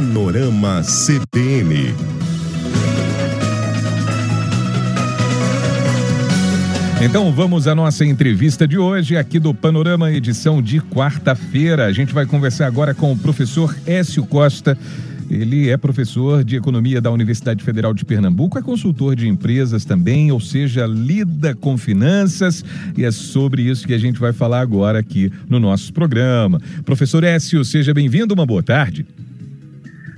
Panorama CBN. Então vamos à nossa entrevista de hoje aqui do Panorama, edição de quarta-feira. A gente vai conversar agora com o professor Écio Costa. Ele é professor de economia da Universidade Federal de Pernambuco, é consultor de empresas também, ou seja, lida com finanças e é sobre isso que a gente vai falar agora aqui no nosso programa. Professor Écio, seja bem-vindo, uma boa tarde.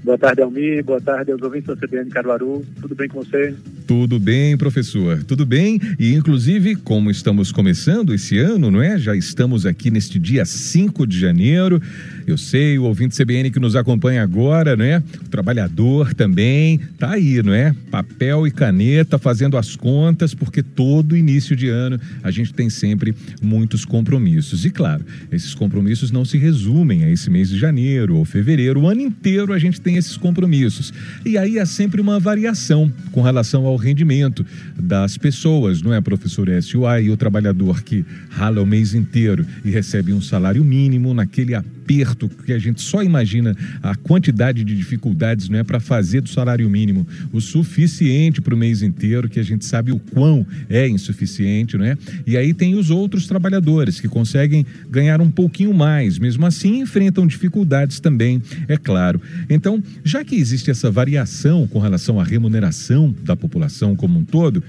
Boa tarde, Almir. Boa tarde aos ouvintes da CBN Caruaru. Tudo bem com você? Tudo bem, professor. Tudo bem. E, inclusive, como estamos começando esse ano, não é? Já estamos aqui neste dia 5 de janeiro. Eu sei, o ouvinte CBN que nos acompanha agora, né? O trabalhador também tá aí, não é? Papel e caneta fazendo as contas, porque todo início de ano a gente tem sempre muitos compromissos. E claro, esses compromissos não se resumem a esse mês de janeiro ou fevereiro. O ano inteiro a gente tem esses compromissos. E aí há sempre uma variação com relação ao rendimento das pessoas, não é, professor S.U.A. E o trabalhador que rala o mês inteiro e recebe um salário mínimo naquele aperto que a gente só imagina a quantidade de dificuldades não é para fazer do salário mínimo o suficiente para o mês inteiro, que a gente sabe o quão é insuficiente, não é? E aí tem os outros trabalhadores que conseguem ganhar um pouquinho mais, mesmo assim enfrentam dificuldades também, é claro. Então, já que existe essa variação com relação à remuneração da população como um todo,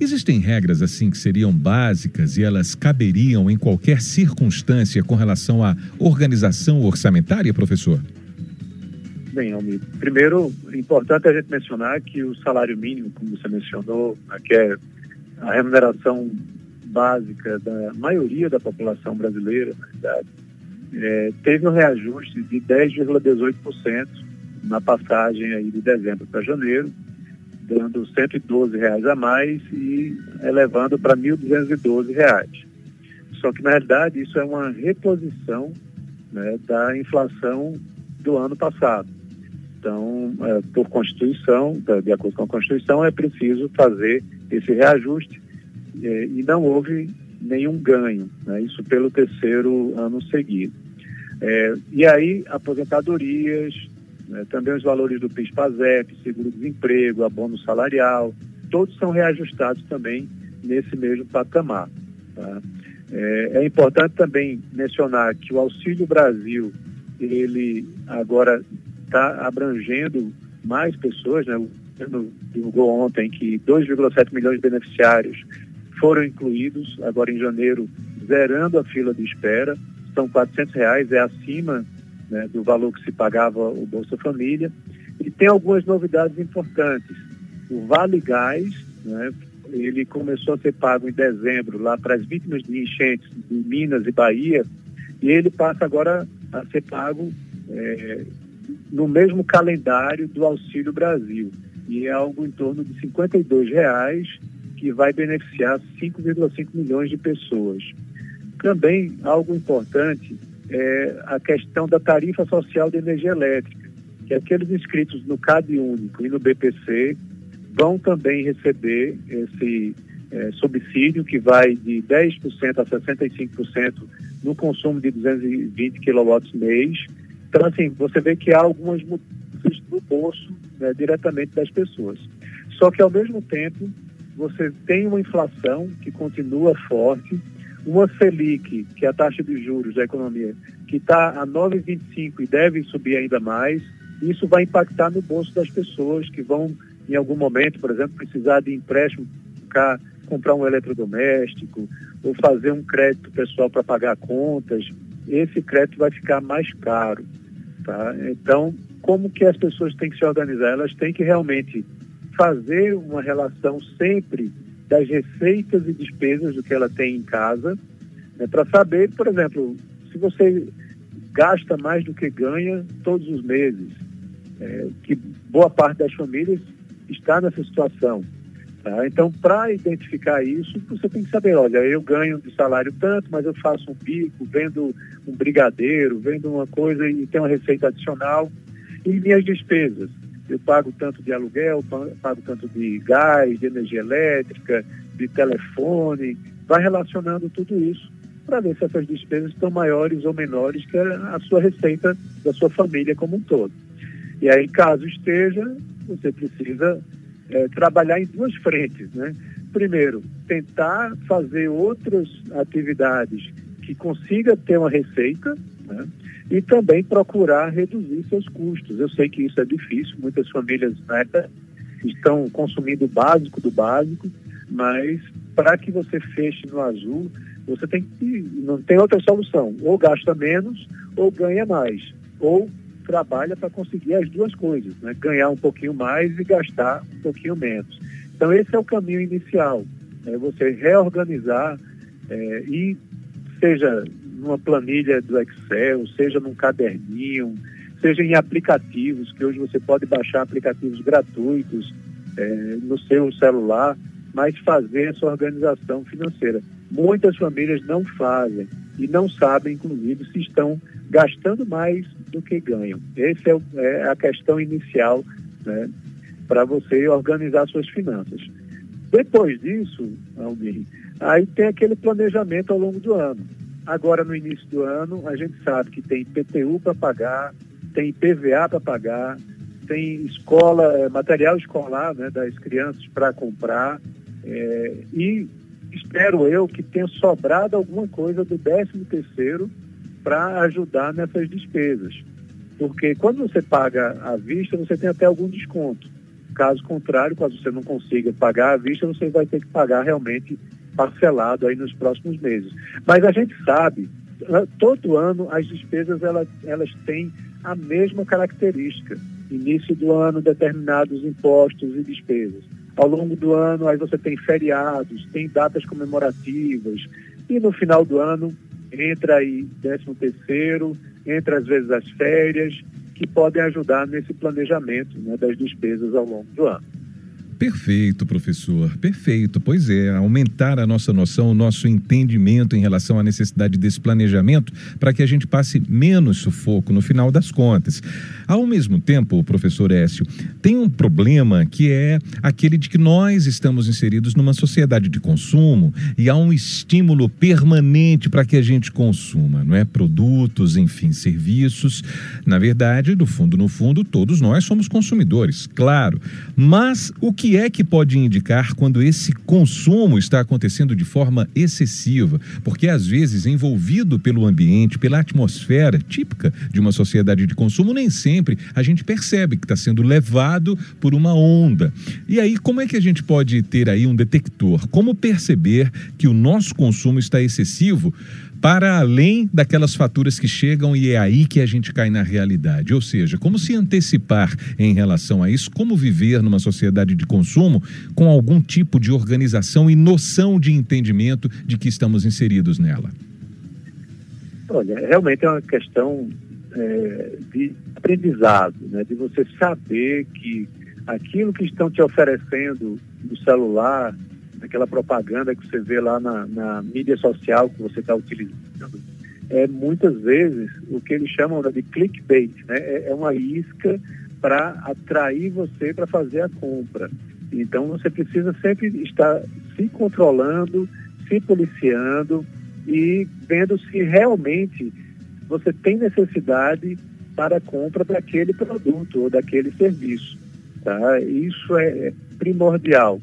Existem regras assim que seriam básicas e elas caberiam em qualquer circunstância com relação à organização orçamentária, professor? Bem, Almir, primeiro, é importante a gente mencionar que o salário mínimo, como você mencionou, que é a remuneração básica da maioria da população brasileira, na verdade, é, teve um reajuste de 10,18% na passagem aí de dezembro para janeiro, dando 112 reais a mais e elevando para 1.212 reais. Só que na realidade isso é uma reposição né, da inflação do ano passado. Então, é, por Constituição, de acordo com a Constituição, é preciso fazer esse reajuste é, e não houve nenhum ganho, né, isso pelo terceiro ano seguido. É, e aí, aposentadorias, né? Também os valores do PIS-PASEP, seguro-desemprego, abono salarial, todos são reajustados também nesse mesmo patamar. Tá? É, é, importante também mencionar que o Auxílio Brasil, ele agora está abrangendo mais pessoas, né? O governo divulgou ontem que 2,7 milhões de beneficiários foram incluídos agora em janeiro, zerando a fila de espera. São 400 reais, é acima né, do valor que se pagava o Bolsa Família. E tem algumas novidades importantes. O Vale Gás, né, ele começou a ser pago em dezembro lá para as vítimas de enchentes de Minas e Bahia, e ele passa agora a ser pago é, no mesmo calendário do Auxílio Brasil. E é algo em torno de 52 reais, que vai beneficiar 5,5 milhões de pessoas. Também algo importante é, a questão da tarifa social de energia elétrica, que aqueles inscritos no CAD Único e no BPC vão também receber esse é, subsídio que vai de 10% a 65% no consumo de 220 kW mês. Então, assim, você vê que há algumas mudanças no bolso né, diretamente das pessoas. Só que, ao mesmo tempo, você tem uma inflação que continua forte, uma Selic, que é a taxa de juros da economia, que está a 9,25 e deve subir ainda mais, isso vai impactar no bolso das pessoas que vão, em algum momento, por exemplo, precisar de empréstimo para comprar um eletrodoméstico ou fazer um crédito pessoal para pagar contas. Esse crédito vai ficar mais caro. Tá? Então, como que as pessoas têm que se organizar? Elas têm que realmente fazer uma relação sempre das receitas e despesas do que ela tem em casa, né, para saber, por exemplo, se você gasta mais do que ganha todos os meses, é, que boa parte das famílias está nessa situação. Tá? Então, para identificar isso, você tem que saber, olha, eu ganho de salário tanto, mas eu faço um bico, vendo um brigadeiro, vendo uma coisa e tem uma receita adicional. E minhas despesas, eu pago tanto de aluguel, pago tanto de gás, de energia elétrica, de telefone, vai relacionando tudo isso para ver se essas despesas estão maiores ou menores que a sua receita da sua família como um todo. E aí, caso esteja, você precisa é, trabalhar em duas frentes, né? Primeiro, tentar fazer outras atividades que consiga ter uma receita, né? e também procurar reduzir seus custos. Eu sei que isso é difícil, muitas famílias né, estão consumindo o básico do básico, mas para que você feche no azul, você tem que não tem outra solução, ou gasta menos ou ganha mais, ou trabalha para conseguir as duas coisas, né? ganhar um pouquinho mais e gastar um pouquinho menos. Então esse é o caminho inicial, é você reorganizar é, e seja numa planilha do Excel, seja num caderninho, seja em aplicativos, que hoje você pode baixar aplicativos gratuitos é, no seu celular, mas fazer essa organização financeira. Muitas famílias não fazem e não sabem, inclusive, se estão gastando mais do que ganham. Essa é, é a questão inicial né, para você organizar suas finanças. Depois disso, Almir, aí tem aquele planejamento ao longo do ano. Agora, no início do ano, a gente sabe que tem PTU para pagar, tem PVA para pagar, tem escola, é, material escolar né, das crianças para comprar. É, e espero eu que tenha sobrado alguma coisa do 13 terceiro para ajudar nessas despesas. Porque quando você paga à vista, você tem até algum desconto. Caso contrário, caso você não consiga pagar à vista, você vai ter que pagar realmente parcelado aí nos próximos meses. Mas a gente sabe, né, todo ano as despesas elas, elas têm a mesma característica. Início do ano, determinados impostos e despesas. Ao longo do ano, aí você tem feriados, tem datas comemorativas. E no final do ano, entra aí 13 terceiro, entra às vezes as férias, que podem ajudar nesse planejamento né, das despesas ao longo do ano. Perfeito, professor. Perfeito. Pois é, aumentar a nossa noção, o nosso entendimento em relação à necessidade desse planejamento para que a gente passe menos sufoco no final das contas. Ao mesmo tempo, professor Écio, tem um problema que é aquele de que nós estamos inseridos numa sociedade de consumo e há um estímulo permanente para que a gente consuma, não é? Produtos, enfim, serviços. Na verdade, do fundo no fundo, todos nós somos consumidores, claro. Mas o que que é que pode indicar quando esse consumo está acontecendo de forma excessiva? Porque, às vezes, envolvido pelo ambiente, pela atmosfera típica de uma sociedade de consumo, nem sempre a gente percebe que está sendo levado por uma onda. E aí, como é que a gente pode ter aí um detector? Como perceber que o nosso consumo está excessivo? Para além daquelas faturas que chegam e é aí que a gente cai na realidade. Ou seja, como se antecipar em relação a isso, como viver numa sociedade de consumo com algum tipo de organização e noção de entendimento de que estamos inseridos nela. Olha, realmente é uma questão é, de aprendizado, né? de você saber que aquilo que estão te oferecendo no celular, aquela propaganda que você vê lá na, na mídia social que você está utilizando, é muitas vezes o que eles chamam de clickbait, né? É, é uma isca para atrair você para fazer a compra. Então você precisa sempre estar se controlando, se policiando e vendo se realmente você tem necessidade para a compra daquele produto ou daquele serviço. Tá? Isso é primordial.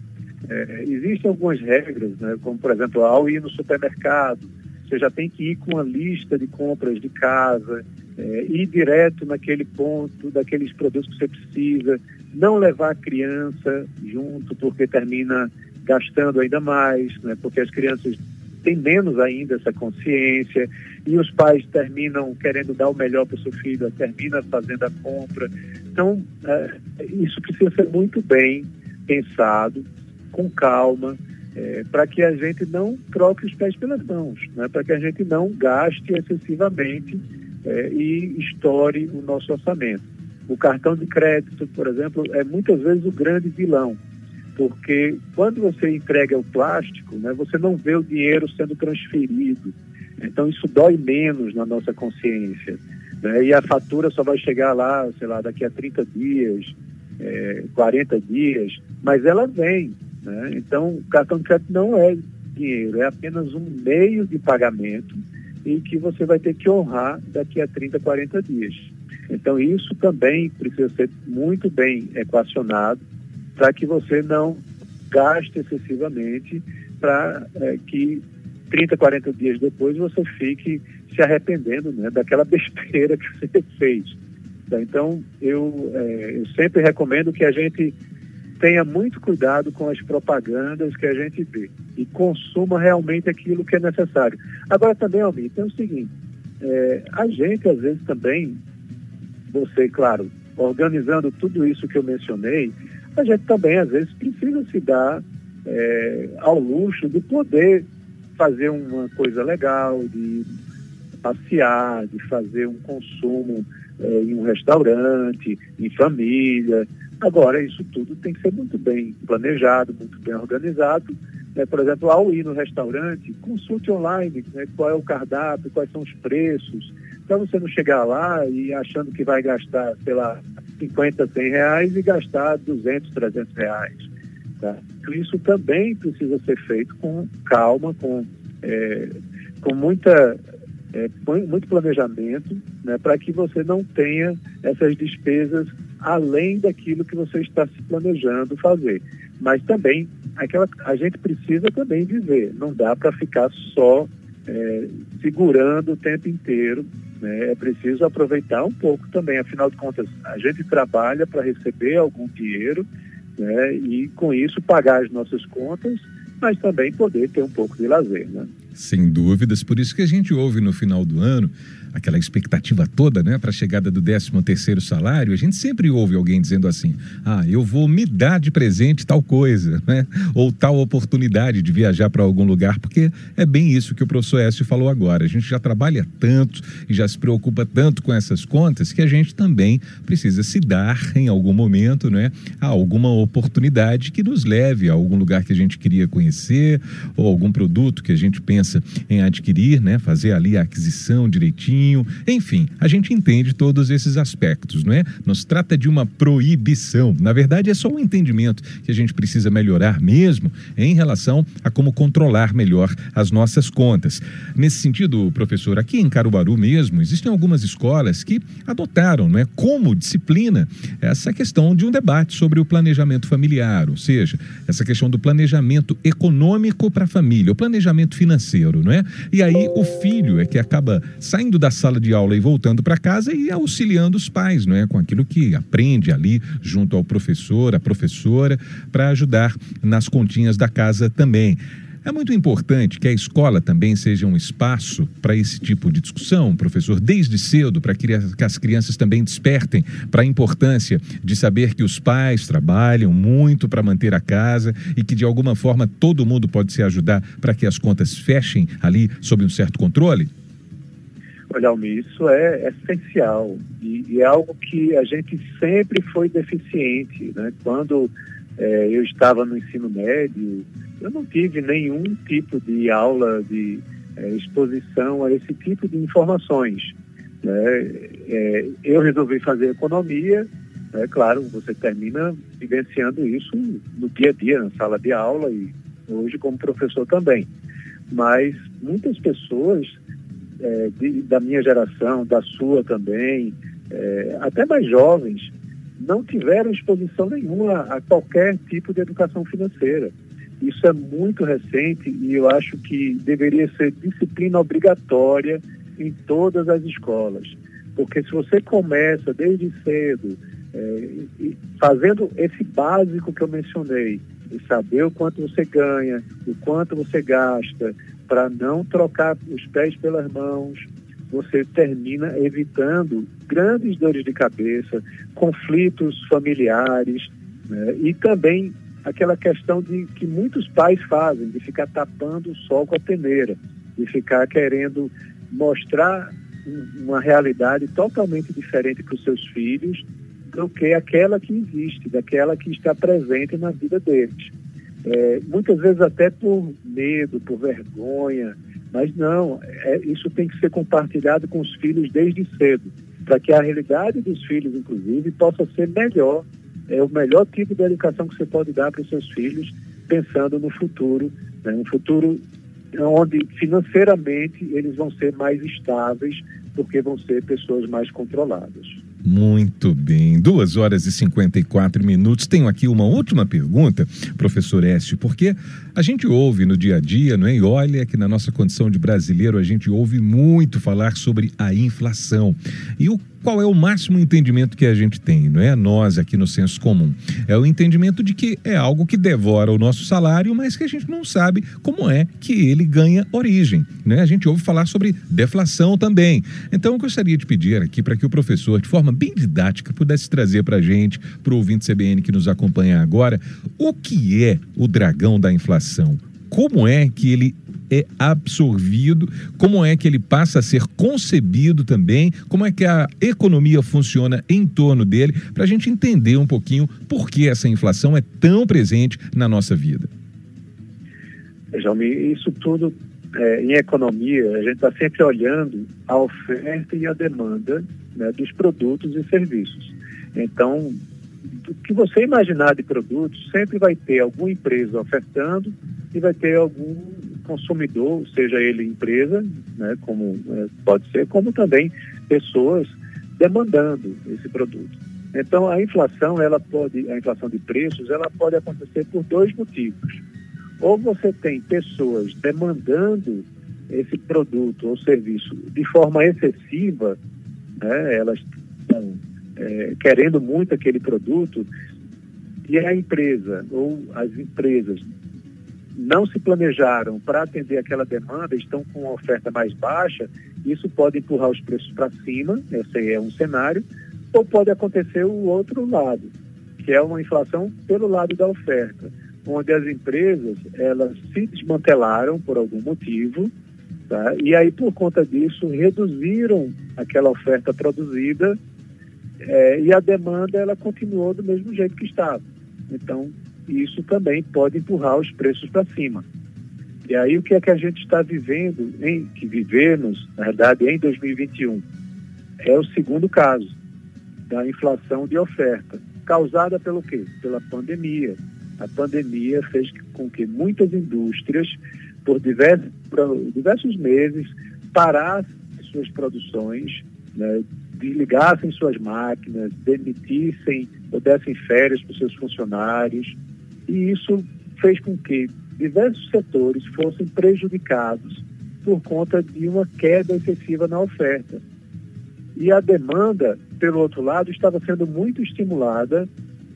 É, existem algumas regras, né, como por exemplo, ao ir no supermercado, você já tem que ir com uma lista de compras de casa, é, ir direto naquele ponto daqueles produtos que você precisa, não levar a criança junto, porque termina gastando ainda mais, né, porque as crianças têm menos ainda essa consciência, e os pais terminam querendo dar o melhor para o seu filho, termina fazendo a compra. Então, é, isso precisa ser muito bem pensado com calma, é, para que a gente não troque os pés pelas mãos, né? para que a gente não gaste excessivamente é, e estoure o nosso orçamento. O cartão de crédito, por exemplo, é muitas vezes o grande vilão, porque quando você entrega o plástico, né, você não vê o dinheiro sendo transferido. Então isso dói menos na nossa consciência. Né? E a fatura só vai chegar lá, sei lá, daqui a 30 dias, é, 40 dias, mas ela vem. Né? Então, o cartão de crédito não é dinheiro, é apenas um meio de pagamento e que você vai ter que honrar daqui a 30, 40 dias. Então, isso também precisa ser muito bem equacionado para que você não gaste excessivamente para é, que 30, 40 dias depois você fique se arrependendo né, daquela besteira que você fez. Então, eu, é, eu sempre recomendo que a gente tenha muito cuidado com as propagandas que a gente vê e consuma realmente aquilo que é necessário. Agora também, Almir, tem o seguinte, é, a gente às vezes também, você, claro, organizando tudo isso que eu mencionei, a gente também às vezes precisa se dar é, ao luxo de poder fazer uma coisa legal, de passear, de fazer um consumo é, em um restaurante, em família. Agora, isso tudo tem que ser muito bem planejado, muito bem organizado. Né? Por exemplo, ao ir no restaurante, consulte online né? qual é o cardápio, quais são os preços, para você não chegar lá e achando que vai gastar, sei lá, 50, 100 reais e gastar 200, 300 reais. Tá? Então, isso também precisa ser feito com calma, com, é, com muita é, muito planejamento, né, para que você não tenha essas despesas além daquilo que você está se planejando fazer. Mas também aquela, a gente precisa também viver, não dá para ficar só é, segurando o tempo inteiro. Né? É preciso aproveitar um pouco também. Afinal de contas, a gente trabalha para receber algum dinheiro né? e com isso pagar as nossas contas, mas também poder ter um pouco de lazer. Né? Sem dúvidas, por isso que a gente ouve no final do ano aquela expectativa toda, né, para a chegada do 13 terceiro salário, a gente sempre ouve alguém dizendo assim: "Ah, eu vou me dar de presente tal coisa", né? Ou tal oportunidade de viajar para algum lugar, porque é bem isso que o professor Écio falou agora. A gente já trabalha tanto e já se preocupa tanto com essas contas que a gente também precisa se dar em algum momento, né, a alguma oportunidade que nos leve a algum lugar que a gente queria conhecer ou algum produto que a gente pensa em adquirir, né, fazer ali a aquisição direitinho enfim, a gente entende todos esses aspectos, não é? Não se trata de uma proibição, na verdade é só um entendimento que a gente precisa melhorar mesmo em relação a como controlar melhor as nossas contas. Nesse sentido, professor, aqui em Caruaru mesmo, existem algumas escolas que adotaram, não é, como disciplina essa questão de um debate sobre o planejamento familiar, ou seja, essa questão do planejamento econômico para a família, o planejamento financeiro, não é? E aí o filho é que acaba saindo da sala de aula e voltando para casa e auxiliando os pais, não é? Com aquilo que aprende ali junto ao professor, a professora, para ajudar nas continhas da casa também. É muito importante que a escola também seja um espaço para esse tipo de discussão, professor, desde cedo, para que as crianças também despertem para a importância de saber que os pais trabalham muito para manter a casa e que de alguma forma todo mundo pode se ajudar para que as contas fechem ali sob um certo controle? Olha, Almir, isso é essencial e, e, é algo que a gente sempre foi deficiente. Né? Quando é, eu estava no ensino médio, eu não tive nenhum tipo de aula de é, exposição a esse tipo de informações. Né? É, eu resolvi fazer economia, é claro, você termina vivenciando isso no dia a dia, na sala de aula e hoje como professor também. Mas muitas pessoas é, de, da minha geração, da sua também, é, até mais jovens, não tiveram exposição nenhuma a qualquer tipo de educação financeira. Isso é muito recente e eu acho que deveria ser disciplina obrigatória em todas as escolas. Porque se você começa desde cedo, é, fazendo esse básico que eu mencionei, de saber o quanto você ganha, o quanto você gasta, para não trocar os pés pelas mãos, você termina evitando grandes dores de cabeça, conflitos familiares né? e também aquela questão de que muitos pais fazem, de ficar tapando o sol com a peneira, de ficar querendo mostrar uma realidade totalmente diferente para os seus filhos do que aquela que existe, daquela que está presente na vida deles. É, muitas vezes até por medo, por vergonha, mas não, é, isso tem que ser compartilhado com os filhos desde cedo, para que a realidade dos filhos, inclusive, possa ser melhor, é o melhor tipo de educação que você pode dar para os seus filhos, pensando no futuro, né, um futuro onde financeiramente eles vão ser mais estáveis, porque vão ser pessoas mais controladas. Muito bem, duas horas e 54 minutos. Tenho aqui uma última pergunta, professor Este, porque a gente ouve no dia a dia, não é? E olha que na nossa condição de brasileiro a gente ouve muito falar sobre a inflação. E o qual é o máximo entendimento que a gente tem, não é? Nós aqui no senso comum. É o entendimento de que é algo que devora o nosso salário, mas que a gente não sabe como é que ele ganha origem, né? A gente ouve falar sobre deflação também. Então eu gostaria de pedir aqui para que o professor, de forma bem didática, pudesse trazer para a gente, para o ouvinte CBN que nos acompanha agora, o que é o dragão da inflação? Como é que ele é absorvido, como é que ele passa a ser concebido também, como é que a economia funciona em torno dele, para a gente entender um pouquinho por que essa inflação é tão presente na nossa vida. Jaume, isso tudo é, em economia, a gente está sempre olhando a oferta e a demanda né, dos produtos e serviços. Então, o que você imaginar de produtos, sempre vai ter alguma empresa ofertando e vai ter algum consumidor, seja ele empresa, né, como é, pode ser, como também pessoas demandando esse produto. Então a inflação, ela pode, a inflação de preços, ela pode acontecer por dois motivos. Ou você tem pessoas demandando esse produto ou serviço de forma excessiva, né, elas estão é, querendo muito aquele produto, e a empresa ou as empresas não se planejaram para atender aquela demanda, estão com uma oferta mais baixa, isso pode empurrar os preços para cima, esse é um cenário, ou pode acontecer o outro lado, que é uma inflação pelo lado da oferta, onde as empresas elas se desmantelaram por algum motivo, tá? e aí por conta disso reduziram aquela oferta produzida é, e a demanda ela continuou do mesmo jeito que estava. Então isso também pode empurrar os preços para cima. E aí o que é que a gente está vivendo, em, que vivemos, na verdade, em 2021? É o segundo caso da inflação de oferta, causada pelo quê? Pela pandemia. A pandemia fez com que muitas indústrias, por diversos, por diversos meses, parassem suas produções, né, desligassem suas máquinas, demitissem ou dessem férias para seus funcionários, e isso fez com que diversos setores fossem prejudicados por conta de uma queda excessiva na oferta. E a demanda, pelo outro lado, estava sendo muito estimulada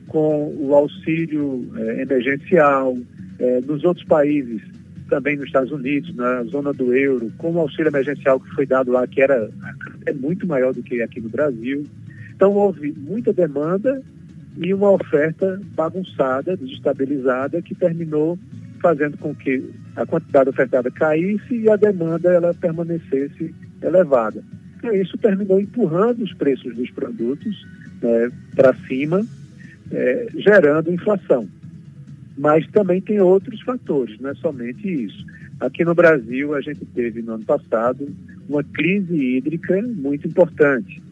com o auxílio eh, emergencial. Eh, nos outros países, também nos Estados Unidos, na zona do euro, com o auxílio emergencial que foi dado lá, que era é muito maior do que aqui no Brasil. Então, houve muita demanda e uma oferta bagunçada, desestabilizada, que terminou fazendo com que a quantidade ofertada caísse e a demanda ela permanecesse elevada. Então, isso terminou empurrando os preços dos produtos né, para cima, é, gerando inflação. Mas também tem outros fatores, não é somente isso. Aqui no Brasil, a gente teve no ano passado uma crise hídrica muito importante.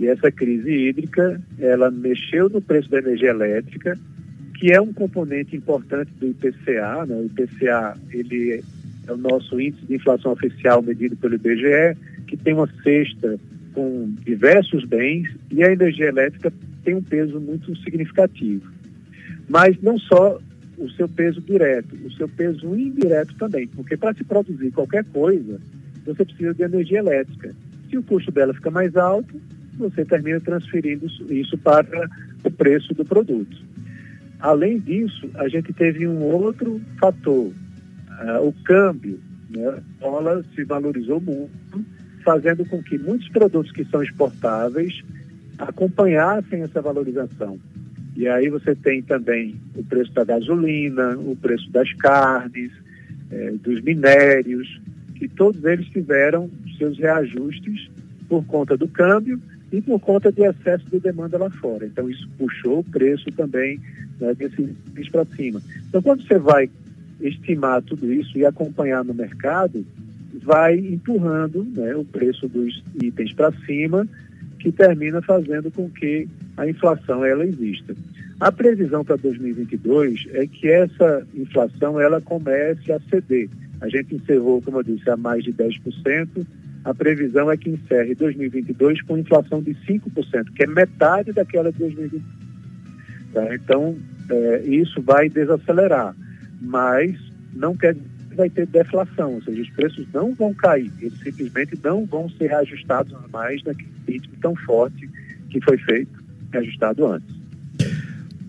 E essa crise hídrica, ela mexeu no preço da energia elétrica, que é um componente importante do IPCA. Né? O IPCA ele é o nosso índice de inflação oficial medido pelo IBGE, que tem uma cesta com diversos bens e a energia elétrica tem um peso muito significativo. Mas não só o seu peso direto, o seu peso indireto também, porque para se produzir qualquer coisa, você precisa de energia elétrica. Se o custo dela fica mais alto, você termina transferindo isso para o preço do produto. Além disso, a gente teve um outro fator, uh, o câmbio. Né? A dólar se valorizou muito, fazendo com que muitos produtos que são exportáveis acompanhassem essa valorização. E aí você tem também o preço da gasolina, o preço das carnes, eh, dos minérios, que todos eles tiveram seus reajustes por conta do câmbio e por conta de excesso de demanda lá fora. Então, isso puxou o preço também né, desse para cima. Então, quando você vai estimar tudo isso e acompanhar no mercado, vai empurrando né, o preço dos itens para cima, que termina fazendo com que a inflação ela exista. A previsão para 2022 é que essa inflação ela comece a ceder. A gente encerrou, como eu disse, a mais de 10%, a previsão é que encerre 2022 com inflação de 5%, que é metade daquela de 2020. Tá? Então, é, isso vai desacelerar, mas não quer vai ter deflação, ou seja, os preços não vão cair, eles simplesmente não vão ser reajustados mais naquele ritmo tão forte que foi feito, ajustado antes.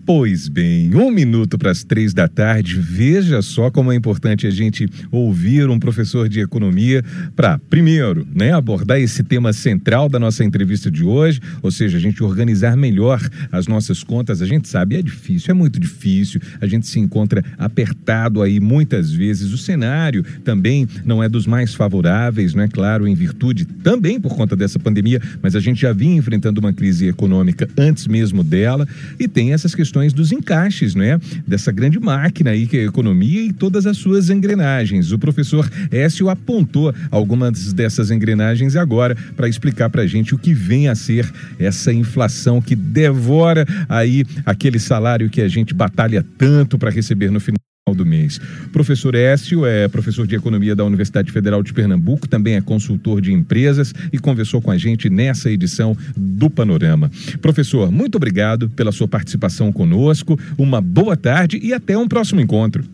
Pois bem, um minuto para as três da tarde. Veja só como é importante a gente ouvir um professor de economia para, primeiro, né, abordar esse tema central da nossa entrevista de hoje, ou seja, a gente organizar melhor as nossas contas. A gente sabe, é difícil, é muito difícil. A gente se encontra apertado aí muitas vezes. O cenário também não é dos mais favoráveis, não é claro, em virtude também por conta dessa pandemia, mas a gente já vinha enfrentando uma crise econômica antes mesmo dela e tem essas questões questões dos encaixes, né? Dessa grande máquina aí que é a economia e todas as suas engrenagens. O professor Écio apontou algumas dessas engrenagens agora para explicar para a gente o que vem a ser essa inflação que devora aí aquele salário que a gente batalha tanto para receber no final do mês. Professor Écio é professor de Economia da Universidade Federal de Pernambuco, também é consultor de empresas e conversou com a gente nessa edição do Panorama. Professor, muito obrigado pela sua participação conosco, uma boa tarde e até um próximo encontro.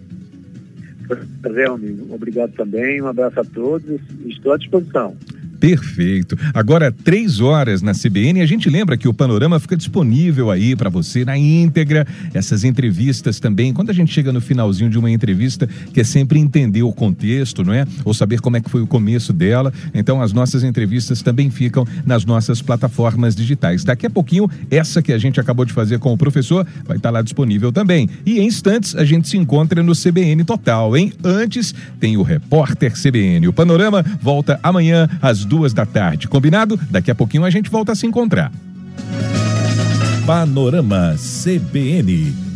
Prazer, amigo. Obrigado também, um abraço a todos, estou à disposição. Perfeito. Agora, três horas na CBN. A gente lembra que o Panorama fica disponível aí para você na íntegra. Essas entrevistas também. Quando a gente chega no finalzinho de uma entrevista, que é sempre entender o contexto, não é? Ou saber como é que foi o começo dela. Então, as nossas entrevistas também ficam nas nossas plataformas digitais. Daqui a pouquinho, essa que a gente acabou de fazer com o professor vai estar lá disponível também. E em instantes, a gente se encontra no CBN Total, hein? Antes, tem o Repórter CBN. O Panorama volta amanhã às duas da tarde. Combinado? Daqui a pouquinho a gente volta a se encontrar. Panorama CBN